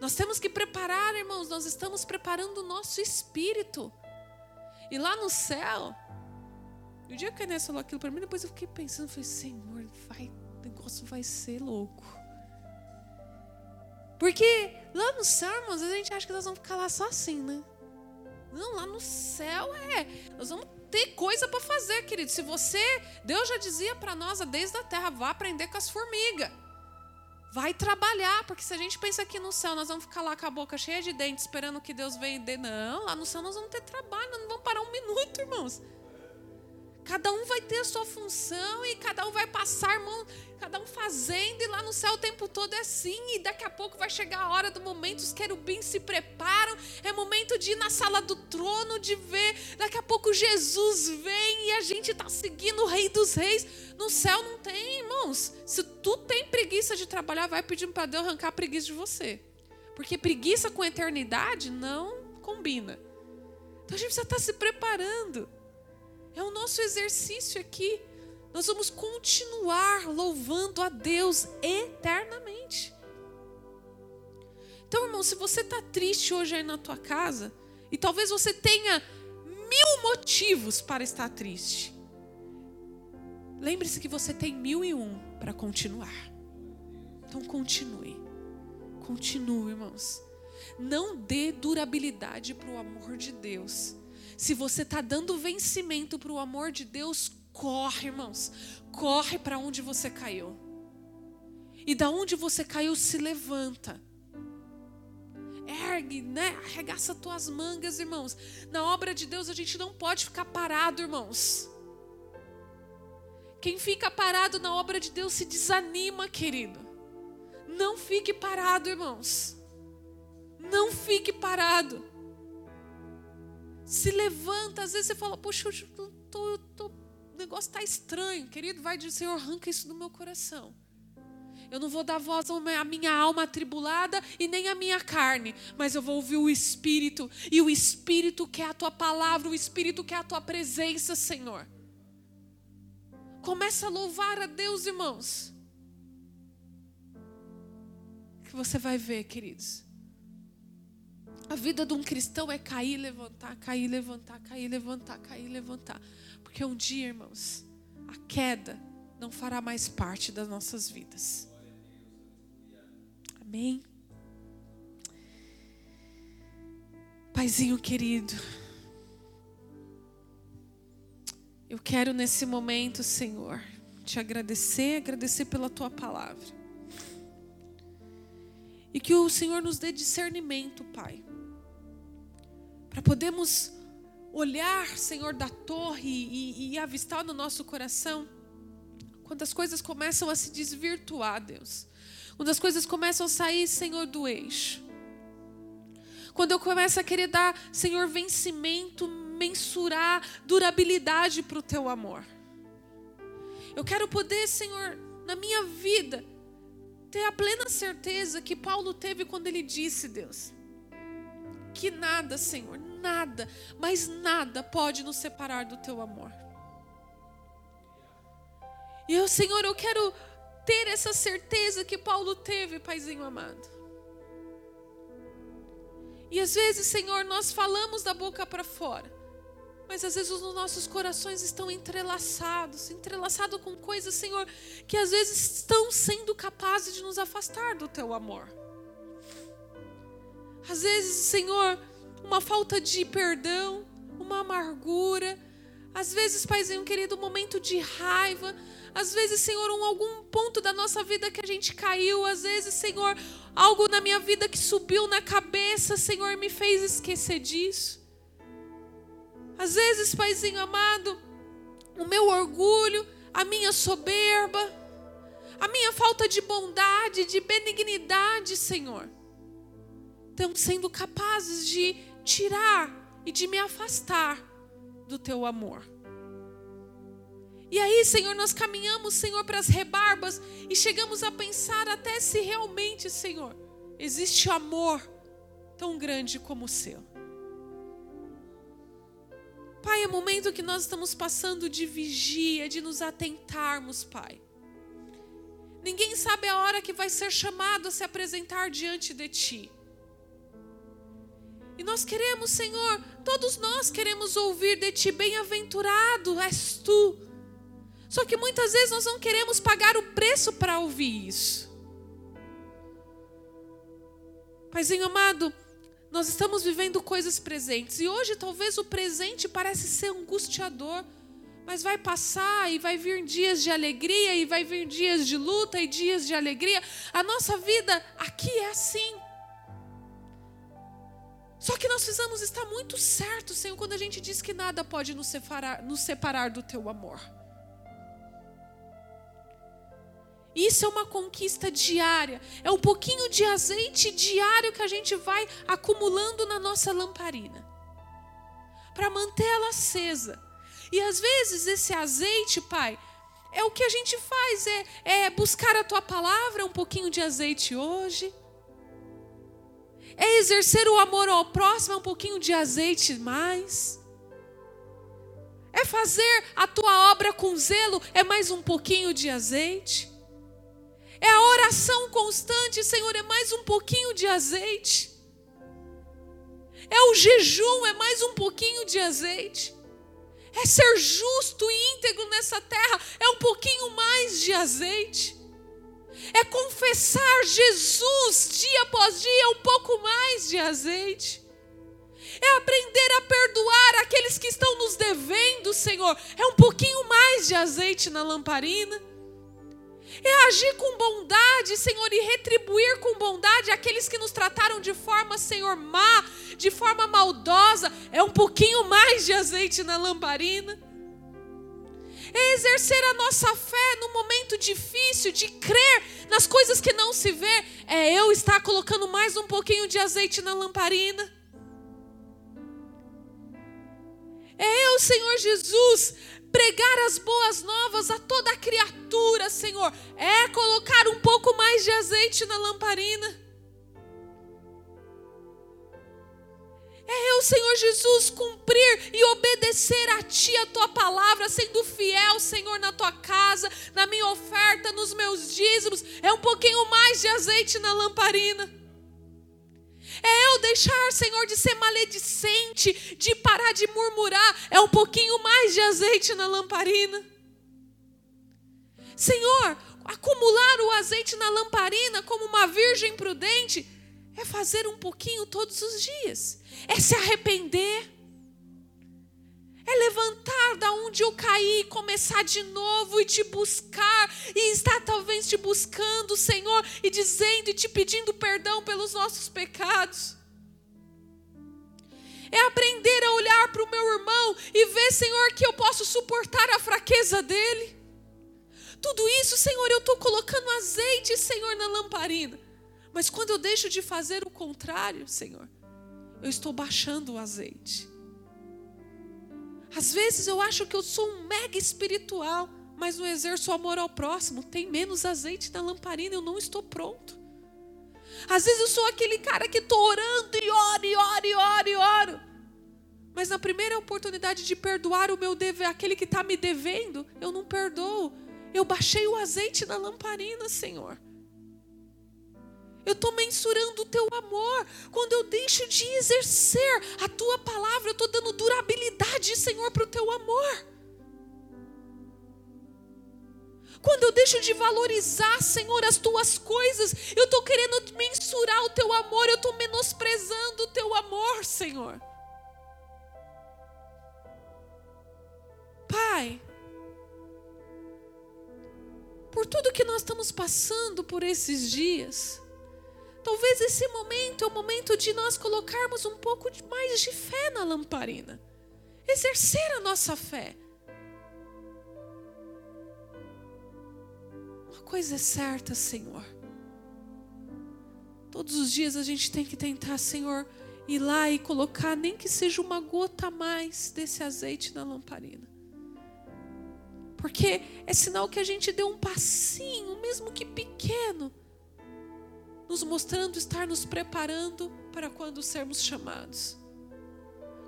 Nós temos que preparar, irmãos, nós estamos preparando o nosso espírito. E lá no céu, no dia que a Inês falou aquilo para mim, depois eu fiquei pensando, falei, Senhor, vai, o negócio vai ser louco. Porque lá no céu, irmãos, a gente acha que nós vamos ficar lá só assim, né? Não, lá no céu é. Nós vamos ter coisa para fazer, querido. Se você, Deus já dizia para nós desde a terra, vá aprender com as formigas. Vai trabalhar, porque se a gente pensa aqui no céu, nós vamos ficar lá com a boca cheia de dentes, esperando que Deus venha e dê. Não, lá no céu nós vamos ter trabalho, nós não vamos parar um minuto, irmãos. Cada um vai ter a sua função e cada um vai passar mão, cada um fazendo, e lá no céu o tempo todo é assim. E daqui a pouco vai chegar a hora do momento, os querubins se preparam, é momento de ir na sala do trono, de ver. Daqui a pouco Jesus vem e a gente está seguindo o Rei dos Reis. No céu não tem, irmãos. Se tu tem preguiça de trabalhar, vai pedindo para Deus arrancar a preguiça de você. Porque preguiça com eternidade não combina. Então a gente precisa estar tá se preparando. É o nosso exercício aqui. Nós vamos continuar louvando a Deus eternamente. Então, irmão, se você está triste hoje aí na tua casa, e talvez você tenha mil motivos para estar triste, lembre-se que você tem mil e um para continuar. Então, continue. Continue, irmãos. Não dê durabilidade para o amor de Deus se você está dando vencimento para o amor de Deus, corre, irmãos. Corre para onde você caiu. E da onde você caiu, se levanta. Ergue, né? Arregaça tuas mangas, irmãos. Na obra de Deus a gente não pode ficar parado, irmãos. Quem fica parado na obra de Deus se desanima, querido. Não fique parado, irmãos. Não fique parado se levanta. Às vezes você fala, poxa, eu tô, tô, o negócio está estranho. Querido, vai dizer, Senhor, arranca isso do meu coração. Eu não vou dar voz à minha alma atribulada e nem à minha carne, mas eu vou ouvir o Espírito. E o Espírito quer a tua palavra, o Espírito quer a tua presença, Senhor. Começa a louvar a Deus, irmãos. Que você vai ver, queridos. A vida de um cristão é cair, levantar, cair, levantar, cair, levantar, cair, levantar. Porque um dia, irmãos, a queda não fará mais parte das nossas vidas. Amém? Paizinho querido, eu quero nesse momento, Senhor, te agradecer, agradecer pela tua palavra. E que o Senhor nos dê discernimento, Pai para podermos olhar, Senhor, da torre e, e avistar no nosso coração quando as coisas começam a se desvirtuar, Deus. Quando as coisas começam a sair, Senhor, do eixo. Quando eu começo a querer dar, Senhor, vencimento, mensurar durabilidade para o teu amor. Eu quero poder, Senhor, na minha vida, ter a plena certeza que Paulo teve quando ele disse, Deus, que nada, Senhor, nada, mas nada pode nos separar do teu amor. E eu, Senhor, eu quero ter essa certeza que Paulo teve, Paizinho amado. E às vezes, Senhor, nós falamos da boca para fora, mas às vezes os nossos corações estão entrelaçados entrelaçados com coisas, Senhor, que às vezes estão sendo capazes de nos afastar do teu amor. Às vezes, Senhor, uma falta de perdão, uma amargura, Às vezes, Paizinho querido, um momento de raiva. Às vezes, Senhor, um, algum ponto da nossa vida que a gente caiu. Às vezes, Senhor, algo na minha vida que subiu na cabeça, Senhor, me fez esquecer disso. Às vezes, Paizinho amado, o meu orgulho, a minha soberba, a minha falta de bondade, de benignidade, Senhor, estão sendo capazes de tirar e de me afastar do teu amor. E aí, Senhor, nós caminhamos, Senhor, para as rebarbas e chegamos a pensar até se realmente, Senhor, existe amor tão grande como o seu. Pai, é momento que nós estamos passando de vigia, de nos atentarmos, Pai. Ninguém sabe a hora que vai ser chamado a se apresentar diante de Ti. E nós queremos, Senhor, todos nós queremos ouvir de Ti, bem-aventurado és Tu. Só que muitas vezes nós não queremos pagar o preço para ouvir isso. Paizinho amado, nós estamos vivendo coisas presentes e hoje talvez o presente parece ser angustiador, mas vai passar e vai vir dias de alegria e vai vir dias de luta e dias de alegria. A nossa vida aqui é assim. Só que nós precisamos estar muito certos, Senhor, quando a gente diz que nada pode nos separar, nos separar do teu amor. Isso é uma conquista diária. É um pouquinho de azeite diário que a gente vai acumulando na nossa lamparina para manter ela acesa. E às vezes esse azeite, Pai, é o que a gente faz, é, é buscar a tua palavra, um pouquinho de azeite hoje. É exercer o amor ao próximo, é um pouquinho de azeite mais. É fazer a tua obra com zelo, é mais um pouquinho de azeite. É a oração constante, Senhor, é mais um pouquinho de azeite. É o jejum, é mais um pouquinho de azeite. É ser justo e íntegro nessa terra, é um pouquinho mais de azeite. É confessar Jesus dia após dia, um pouco mais de azeite. É aprender a perdoar aqueles que estão nos devendo, Senhor. É um pouquinho mais de azeite na lamparina é agir com bondade, Senhor, e retribuir com bondade aqueles que nos trataram de forma, Senhor, má, de forma maldosa. É um pouquinho mais de azeite na lamparina. É exercer a nossa fé no momento difícil, de crer nas coisas que não se vê. É eu estar colocando mais um pouquinho de azeite na lamparina. É eu, Senhor Jesus, pregar as boas novas a toda criatura, Senhor, é colocar um pouco mais de azeite na lamparina. É eu, Senhor Jesus, cumprir e obedecer a Ti, a Tua palavra, sendo fiel, Senhor, na Tua casa, na minha oferta, nos meus dízimos. É um pouquinho mais de azeite na lamparina. É eu deixar, Senhor, de ser maledicente, de parar de murmurar. É um pouquinho mais de azeite na lamparina. Senhor, acumular o azeite na lamparina como uma virgem prudente é fazer um pouquinho todos os dias, é se arrepender é levantar da onde eu caí, começar de novo e te buscar, e estar talvez te buscando, Senhor, e dizendo e te pedindo perdão pelos nossos pecados. É aprender a olhar para o meu irmão e ver, Senhor, que eu posso suportar a fraqueza dele. Tudo isso, Senhor, eu estou colocando azeite, Senhor, na lamparina. Mas quando eu deixo de fazer o contrário, Senhor, eu estou baixando o azeite. Às vezes eu acho que eu sou um mega espiritual, mas não exerço amor ao próximo. Tem menos azeite na lamparina, eu não estou pronto. Às vezes eu sou aquele cara que estou orando e oro, e oro, e oro, e oro. Mas na primeira oportunidade de perdoar o meu dever, aquele que está me devendo, eu não perdoo. Eu baixei o azeite na lamparina, Senhor. Eu estou mensurando o teu amor. Quando eu deixo de exercer a tua palavra, eu estou dando durabilidade, Senhor, para o teu amor. Quando eu deixo de valorizar, Senhor, as tuas coisas, eu estou querendo mensurar o teu amor, eu estou menosprezando o teu amor, Senhor. Pai, por tudo que nós estamos passando por esses dias, talvez esse momento é o momento de nós colocarmos um pouco mais de fé na lamparina, exercer a nossa fé. Uma coisa é certa, Senhor. Todos os dias a gente tem que tentar, Senhor, ir lá e colocar nem que seja uma gota a mais desse azeite na lamparina. Porque é sinal que a gente deu um passinho, mesmo que pequeno, nos mostrando estar nos preparando para quando sermos chamados.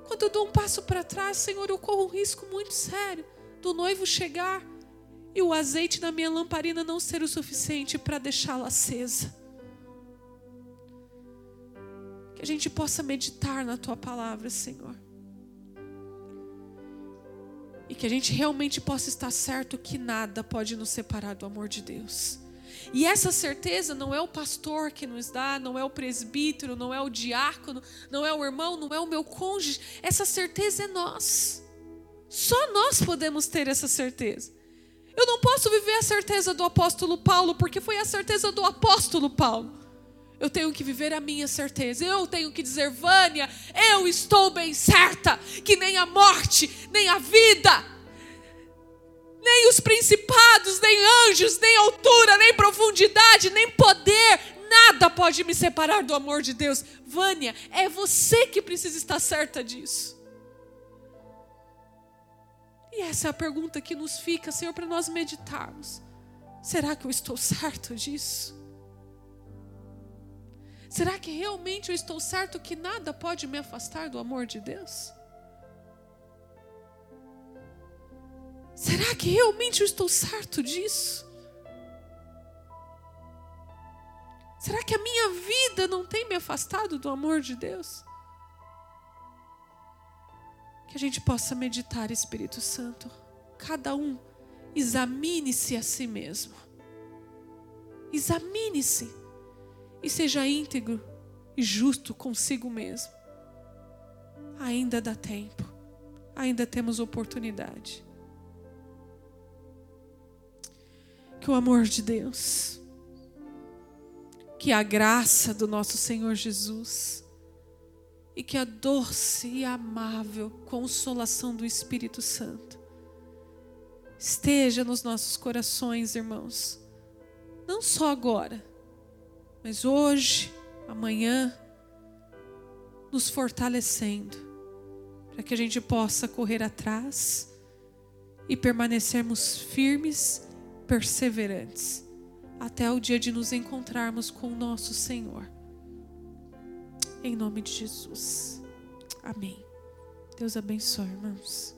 Quando eu dou um passo para trás, Senhor, eu corro um risco muito sério do noivo chegar e o azeite na minha lamparina não ser o suficiente para deixá-la acesa. Que a gente possa meditar na tua palavra, Senhor. E que a gente realmente possa estar certo que nada pode nos separar do amor de Deus. E essa certeza não é o pastor que nos dá, não é o presbítero, não é o diácono, não é o irmão, não é o meu cônjuge. Essa certeza é nós. Só nós podemos ter essa certeza. Eu não posso viver a certeza do apóstolo Paulo, porque foi a certeza do apóstolo Paulo. Eu tenho que viver a minha certeza. Eu tenho que dizer, Vânia, eu estou bem certa que nem a morte, nem a vida, nem os principados, nem anjos, nem altura, nem profundidade, nem poder, nada pode me separar do amor de Deus. Vânia, é você que precisa estar certa disso. E essa é a pergunta que nos fica, Senhor, para nós meditarmos. Será que eu estou certo disso? Será que realmente eu estou certo que nada pode me afastar do amor de Deus? Será que realmente eu estou certo disso? Será que a minha vida não tem me afastado do amor de Deus? Que a gente possa meditar, Espírito Santo. Cada um examine-se a si mesmo. Examine-se e seja íntegro e justo consigo mesmo. Ainda dá tempo, ainda temos oportunidade. Que o amor de Deus, que a graça do nosso Senhor Jesus e que a doce e amável consolação do Espírito Santo esteja nos nossos corações, irmãos, não só agora mas hoje, amanhã, nos fortalecendo, para que a gente possa correr atrás e permanecermos firmes, perseverantes, até o dia de nos encontrarmos com o nosso Senhor. Em nome de Jesus. Amém. Deus abençoe, irmãos.